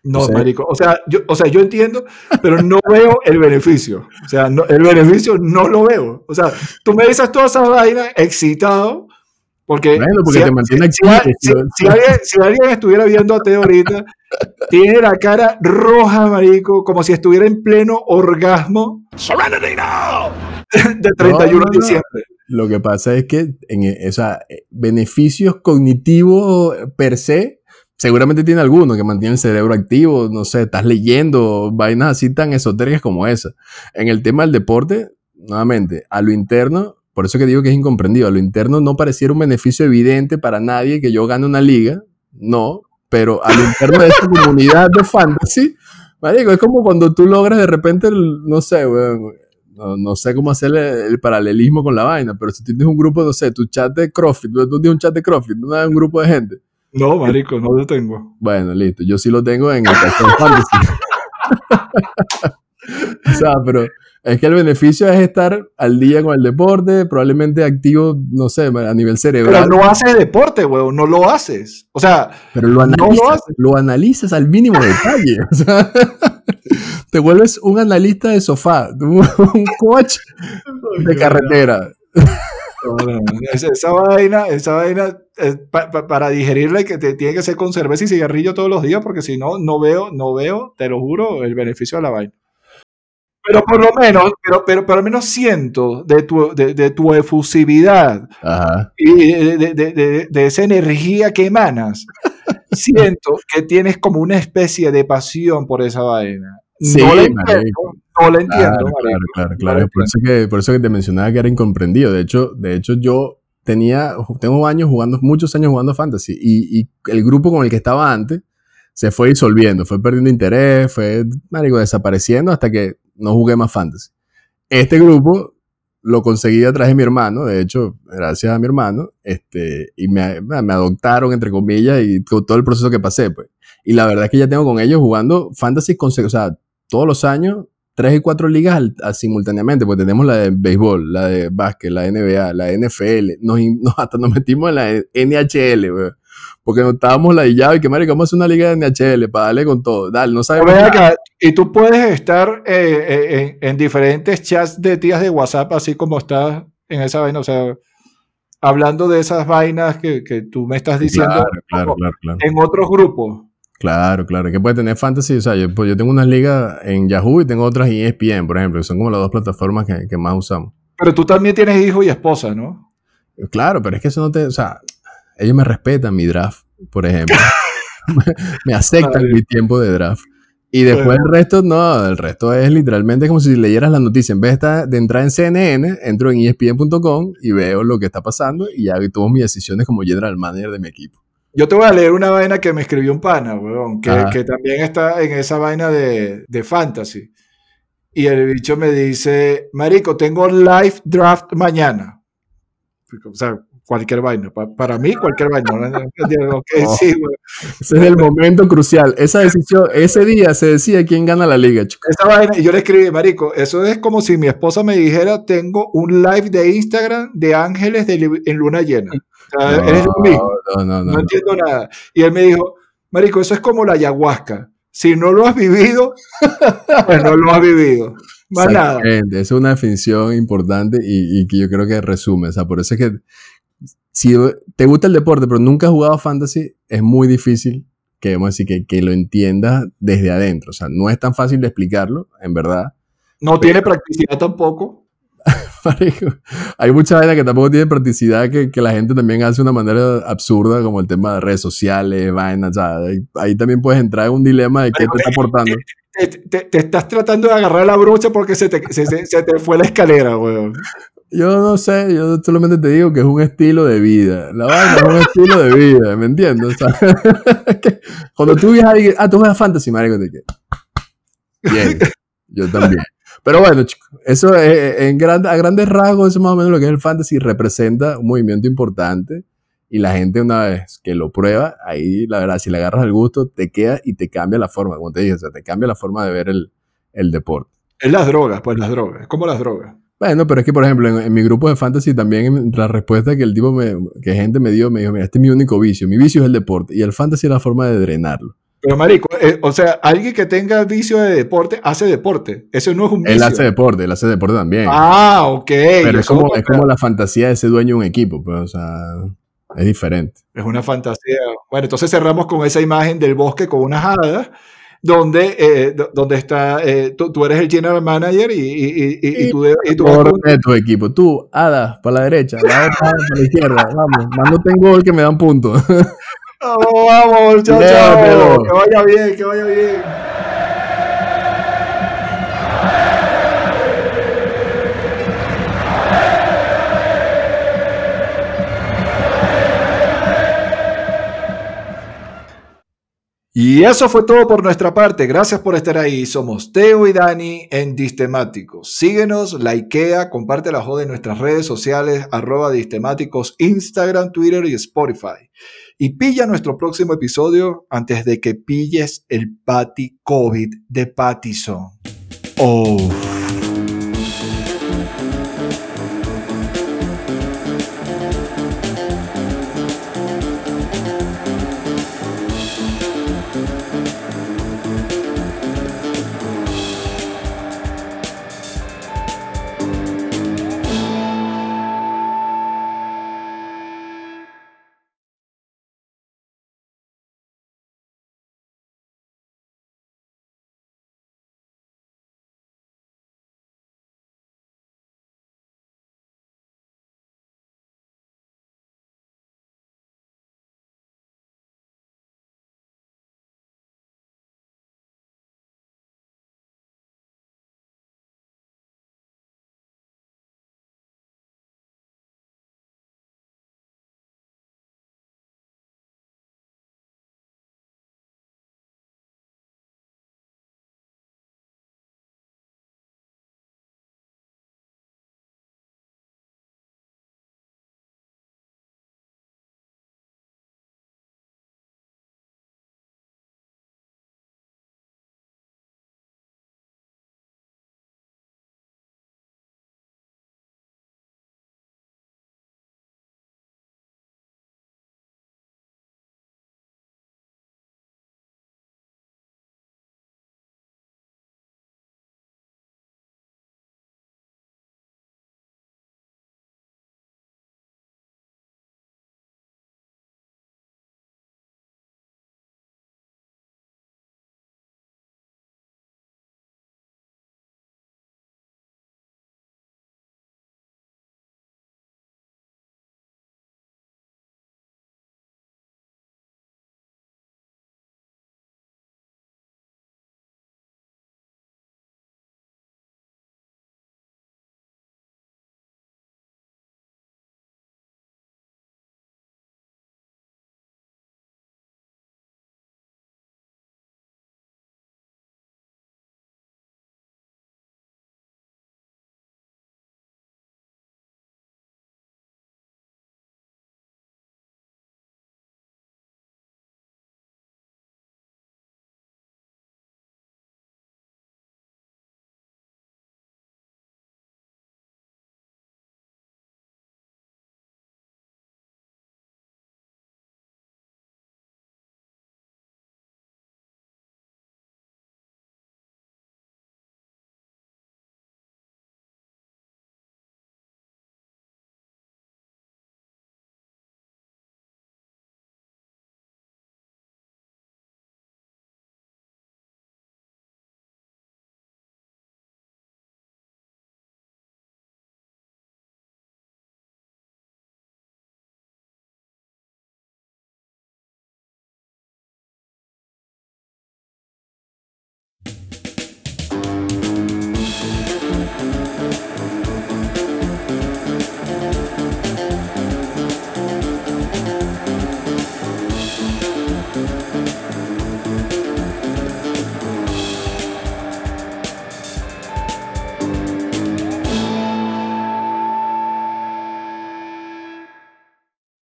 No, O sea- marico. O sea, yo, o sea, yo entiendo, pero no <laughs> veo el beneficio. O sea, no- el beneficio no lo veo. O sea, tú me dices toda esa vaina excitado, porque, Bueno, porque si, te mantiene si- si- si alguien, si alguien estuviera viendo a Teo ahorita, <laughs> tiene la cara roja, marico, como si estuviera en pleno orgasmo de 31 No, no, de diciembre. Lo que pasa es que, en, e- o sea, eh, beneficios cognitivos per se, seguramente tiene alguno que mantiene el cerebro activo, no sé, estás leyendo vainas así tan esotéricas como esa. En el tema del deporte, nuevamente, a lo interno, por eso que digo que es incomprendido, a lo interno no pareciera un beneficio evidente para nadie que yo gane una liga, no, pero a lo interno de esta comunidad de fantasy, marico, es como cuando tú logras de repente, el- no sé, weón, no, no sé cómo hacer el, el paralelismo con la vaina, pero si tienes un grupo, no sé, tu chat de CrossFit, tú tienes un chat de CrossFit, no un grupo de gente. No, marico, no lo tengo. Bueno, listo, yo sí lo tengo en el Fantasy. <laughs> <laughs> o sea, pero es que el beneficio es estar al día con el deporte, probablemente activo, no sé, a nivel Pero cerebral, no haces deporte, weón, no lo haces. O sea, pero lo no lo analizas, haces. lo analizas al mínimo detalle. O sea, <laughs> te vuelves un analista de sofá, <laughs> un coach de carretera. No, no, no. Esa, esa vaina, esa vaina, eh, pa- pa- para digerirla que te tiene que ser con cerveza y cigarrillo todos los días, porque si no, no veo, no veo, te lo juro, el beneficio de la vaina. Pero por lo menos, pero, pero, pero al menos siento de tu, de, de tu efusividad Ajá. y de, de- de- esa energía que emanas, <laughs> siento que tienes como una especie de pasión por esa vaina. Sí, no la marico. entiendo, no la entiendo, Claro, claro, claro, No claro. la Es por eso, que, por eso que te mencionaba que era incomprendido. De hecho, de hecho yo tenía, tengo años jugando, muchos años jugando fantasy y, y el grupo con el que estaba antes se fue disolviendo, fue perdiendo interés, fue, marico, desapareciendo hasta que no jugué más fantasy. Este grupo lo conseguí a través de mi hermano, de hecho, gracias a mi hermano, este, y me, adoptaron, entre comillas, y con todo el proceso que pasé, pues. Y la verdad es que ya tengo con ellos jugando fantasy, conse- o sea, todos los años tres y cuatro ligas al- simultáneamente, porque tenemos la de béisbol, la de básquet, la NBA, la NFL, nos, nos- hasta nos metimos en la NHL, weón. Porque nos estábamos ladillados y que, marico, vamos a hacer una liga de NHL para darle con todo. Dale, no sabemos acá, y tú puedes estar eh, eh, en, en diferentes chats de tías de WhatsApp, así como estás en esa vaina, o sea, hablando de esas vainas que, que tú me estás diciendo Claro, claro, claro, claro. en otros grupos. Claro, claro. Que puede tener fantasy. O sea, yo, pues yo tengo unas ligas en Yahoo y tengo otras en ESPN, por ejemplo, que son como las dos plataformas que, que más usamos. Pero tú también tienes hijo y esposa, ¿no? Claro, pero es que eso no te. O sea, ellos me respetan mi draft, por ejemplo. <laughs> <laughs> me aceptan mi tiempo de draft. Y después el resto, no, el resto es literalmente como si leyeras la noticia. En vez de, entrar en CNN, entro en ESPN.com y veo lo que está pasando y ya tomo mis decisiones como general manager de mi equipo. Yo te voy a leer una vaina que me escribió un pana, weón, que también está en esa vaina de, de fantasy. Y el bicho me dice, Marico, tengo live draft mañana. O sea, cualquier vaina. Pa- para mí, cualquier vaina. ¿no? <laughs> Ok, Oh. sí. Ese es el momento crucial. Esa decisión, ese día se decide quién gana la liga, chico. Esa vaina, y yo le escribí, Marico, eso es como si mi esposa me dijera, tengo un live de Instagram de ángeles de en luna llena. O sea, eres lo mismo. no, no, no, no entiendo nada. Y él me dijo, Marico, eso es como la ayahuasca. Si no lo has vivido, <laughs> pues no lo has vivido. Más nada. Es una definición importante y, y que yo creo que resume. O sea, por eso es que si te gusta el deporte pero nunca has jugado fantasy, es muy difícil que, vamos a decir, que, que lo entiendas desde adentro. O sea, no es tan fácil de explicarlo, en verdad. No tiene practicidad tampoco. <laughs> Hay mucha vaina que tampoco tiene practicidad que, que la gente también hace de una manera absurda, como el tema de redes sociales, vainas. O sea, ahí, ahí también puedes entrar en un dilema de qué te está aportando. Te, te- te estás tratando de agarrar la brocha porque se te, se, se- se te fue la escalera, weón. Yo no sé, yo solamente te digo que es un estilo de vida. La vaina es un estilo de vida, ¿me entiendes? O sea, <laughs> cuando tú alguien, ah, tú juegas fantasy, marico, te que Bien, yo también. Pero bueno, chicos, eso es, en a grandes rasgos, eso más o menos lo que es el fantasy, representa un movimiento importante y la gente una vez que lo prueba, ahí la verdad, si le agarras el gusto, te queda y te cambia la forma, como te dije, o sea, te cambia la forma de ver el, el deporte. Es las drogas, pues las drogas. Es como las drogas. Bueno, pero es que, por ejemplo, en, en mi grupo de fantasy también la respuesta que el tipo me, que gente me dio, me dijo, mira, este es mi único vicio. Mi vicio es el deporte. Y el fantasy es la forma de drenarlo. Pero, marico, eh, o sea, alguien que tenga vicio de deporte, hace deporte. Eso no es un vicio. Él hace deporte, él hace deporte también. Ah, ok. pero es como, es como la fantasía de ese dueño de un equipo, pues, o sea, es diferente. Es una fantasía. Bueno, entonces cerramos con esa imagen del bosque con unas hadas, donde, eh, do- donde está, eh, tú, tú eres el general manager y, y, y- y- y tú, de- y tú vas Por con- de tu equipo. Tú, Ada, para la derecha, la otra para la izquierda. Vamos, mándote en gol que me dan puntos. <laughs> Vamos, vamos, chao, chao. Que vaya bien, que vaya bien. Y eso fue todo por nuestra parte. Gracias por estar ahí. Somos Teo y Dani en Distemáticos. Síguenos, likea, comparte la joda en nuestras redes sociales, arroba Distemáticos, Instagram, Twitter y Spotify. Y pilla nuestro próximo episodio antes de que pilles el Patty COVID de Pattison. Oh.